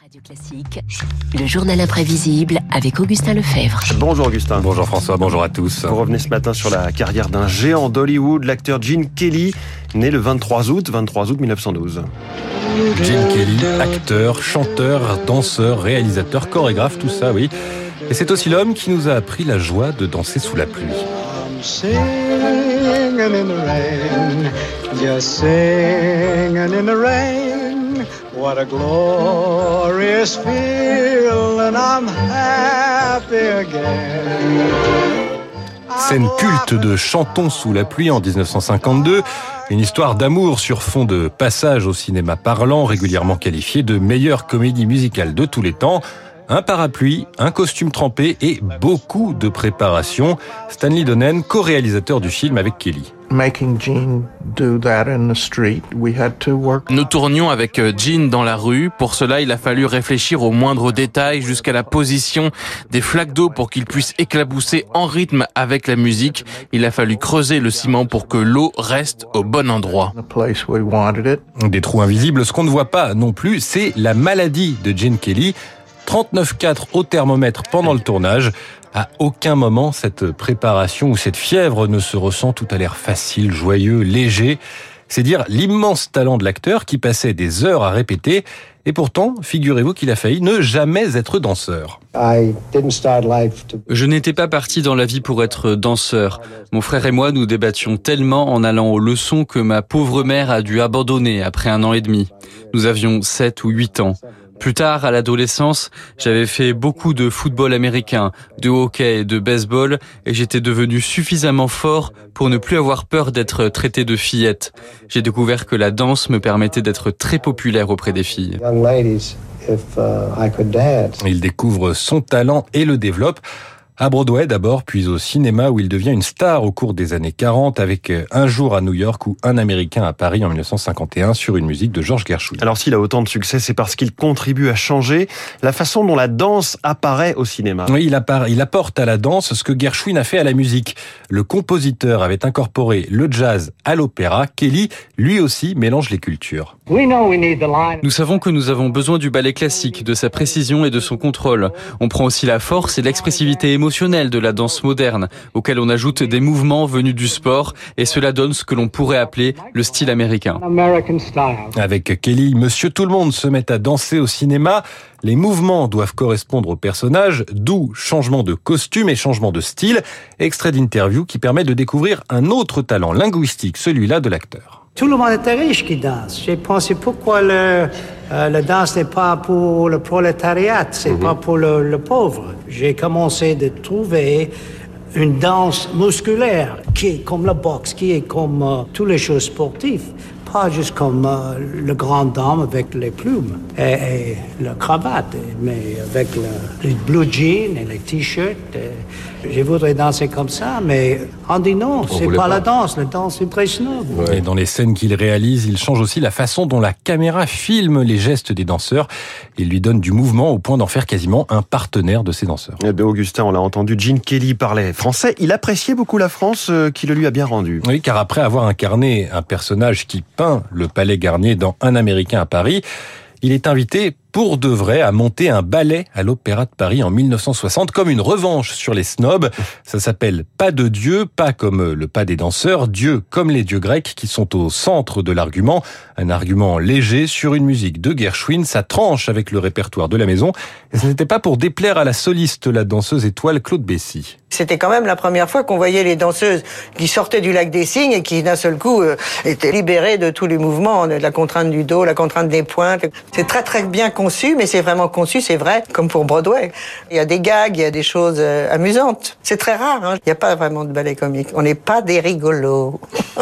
Radio Classique, le journal imprévisible avec Augustin Lefebvre. Bonjour Augustin. Bonjour François, bonjour à tous. Vous revenez ce matin sur la carrière d'un géant d'Hollywood, l'acteur Gene Kelly, né le 23 août, 23 août 1912. Gene Kelly, acteur, chanteur, danseur, réalisateur, chorégraphe, tout ça, oui. Et c'est aussi l'homme qui nous a appris la joie de danser sous la pluie. singing in the rain, just singing in the rain. What a glorious feeling, I'm happy again. Scène culte de Chantons sous la pluie en 1952, une histoire d'amour sur fond de passage au cinéma parlant, régulièrement qualifié de meilleure comédie musicale de tous les temps. Un parapluie, un costume trempé et beaucoup de préparation. Stanley Donen, co-réalisateur du film avec Kelly. making Gene do that in the street, we had to work. Nous tournions avec euh, Jean dans la rue. Pour cela, il a fallu réfléchir aux moindres détails jusqu'à la position des flaques d'eau pour qu'ils puissent éclabousser en rythme avec la musique. Il a fallu creuser le ciment pour que l'eau reste au bon endroit. The place we wanted it. Des trous invisibles, ce qu'on ne voit pas non plus, c'est la maladie de Gene Kelly. 39,4 au thermomètre pendant le tournage. À aucun moment, cette préparation ou cette fièvre ne se ressent. Tout a l'air facile, joyeux, léger. C'est dire l'immense talent de l'acteur qui passait des heures à répéter. Et pourtant, figurez-vous qu'il a failli ne jamais être danseur. Je n'étais pas parti dans la vie pour être danseur. Mon frère et moi nous débattions tellement en allant aux leçons que ma pauvre mère a dû abandonner après un an et demi. Nous avions 7 ou 8 ans. Plus tard, à l'adolescence, j'avais fait beaucoup de football américain, de hockey et de baseball et j'étais devenu suffisamment fort pour ne plus avoir peur d'être traité de fillette. J'ai découvert que la danse me permettait d'être très populaire auprès des filles. young ladies if uh. Il découvre son talent et le développe. À Broadway d'abord, puis au cinéma où il devient une star au cours des années 40 avec Un jour à New York ou Un Américain à Paris en 1951 sur une musique de George Gershwin. Alors s'il a autant de succès, c'est parce qu'il contribue à changer la façon dont la danse apparaît au cinéma. Oui, il, appara- il apporte à la danse ce que Gershwin a fait à la musique. Le compositeur avait incorporé le jazz à l'opéra. Kelly, lui aussi, mélange les cultures. Nous savons que nous avons besoin du ballet classique, de sa précision et de son contrôle. On prend aussi la force et l'expressivité émotionnelle de la danse moderne, auquel on ajoute des mouvements venus du sport, et cela donne ce que l'on pourrait appeler le style américain. American style. Avec Kelly, Monsieur Tout le Monde se met à danser au cinéma. Les mouvements doivent correspondre au personnage, d'où changement de costume et changement de style. Extrait d'interview qui permet de découvrir un autre talent linguistique, celui-là de l'acteur. Tout le monde était riche qui danse. J'ai pensé pourquoi le, euh, le danse n'est pas pour le prolétariat, c'est pas pour le, le pauvre. J'ai commencé de trouver une danse musculaire qui est comme la boxe, qui est comme euh, toutes les choses sportives, pas juste comme euh, le grand dame avec les plumes et, et la cravate, mais avec le, les blue jeans et les t-shirts. et Je voudrais danser comme ça, mais on dit non, c'est pas, pas. la danse, la danse est très snob. Et dans les scènes qu'il réalise, il change aussi la façon dont la caméra filme les gestes des danseurs. Il lui donne du mouvement au point d'en faire quasiment un partenaire de ses danseurs. Eh bien, Augustin, on l'a entendu, Gene Kelly parlait français. Il appréciait beaucoup la France, euh, qui le lui a bien rendu. Oui, car après avoir incarné un personnage qui le palais Garnier dans Un Américain à Paris, il est invité pour de vrai à monter un ballet à l'Opéra de Paris en 1960 comme une revanche sur les snobs. Ça s'appelle Pas de Dieu, pas comme le pas des danseurs, Dieu comme les dieux grecs qui sont au centre de l'argument. Un argument léger sur une musique de Gershwin, ça tranche avec le répertoire de la maison. Et ce n'était pas pour déplaire à la soliste, la danseuse étoile Claude Bessy. C'était quand même la première fois qu'on voyait les danseuses qui sortaient du lac des Cygnes et qui d'un seul coup euh, étaient libérées de tous les mouvements, de la contrainte du dos, la contrainte des pointes. C'est très très bien conçu, mais c'est vraiment conçu, c'est vrai, comme pour Broadway. Il y a des gags, il y a des choses euh, amusantes. C'est très rare, hein. il n'y a pas vraiment de ballet comique. On n'est pas des rigolos.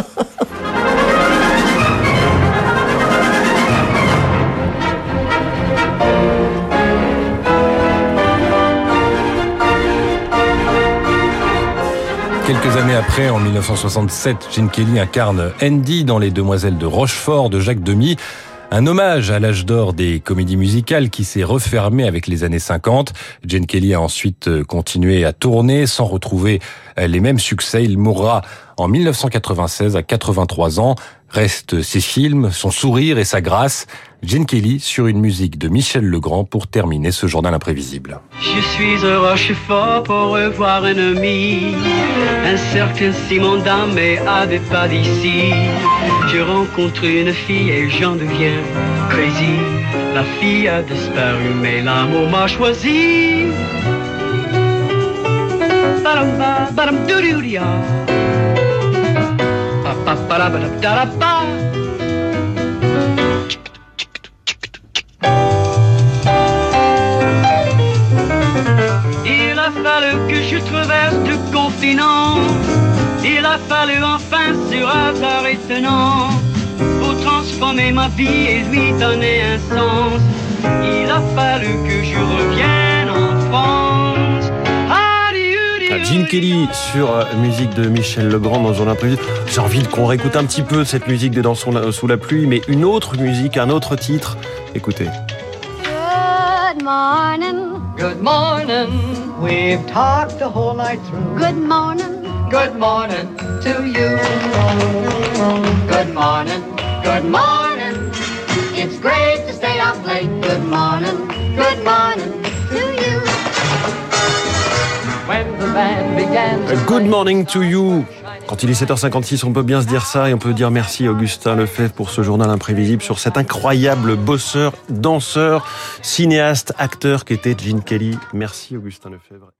Quelques années après, en 1967, Gene Kelly incarne Andy dans Les Demoiselles de Rochefort de Jacques Demy. Un hommage à l'âge d'or des comédies musicales qui s'est refermé avec les années 50. Gene Kelly a ensuite continué à tourner sans retrouver les mêmes succès. Il mourra En 1996, à 83 ans, restent ses films, son sourire et sa grâce. Gene Kelly sur une musique de Michel Legrand pour terminer ce journal imprévisible. Je suis un Rochefort pour revoir un ami. Un certain Simon Damé avait pas d'ici. Je rencontre une fille et j'en deviens crazy. La fille a disparu, mais l'amour m'a choisi. Il a fallu que je traverse deux continents. Il a fallu enfin sur hasard étonnant pour transformer ma vie et lui donner un sens. Il a fallu que je revienne Gene Kelly sur euh, musique de Michel Legrand dans Journal Imprévisible. J'ai envie qu'on réécoute un petit peu cette musique de Dans son- sous la pluie, mais une autre musique, un autre titre. Écoutez. Good morning. Good morning. We've talked the whole night through. Good morning. Good morning to you. Good morning. Good morning. It's great to stay up late. Good morning. Good morning Good morning to you. Quand il est 7h56, on peut bien se dire ça et on peut dire merci Augustin Lefebvre pour ce journal imprévisible sur cet incroyable bosseur, danseur, cinéaste, acteur qu'était Gene Kelly. Merci Augustin Lefebvre.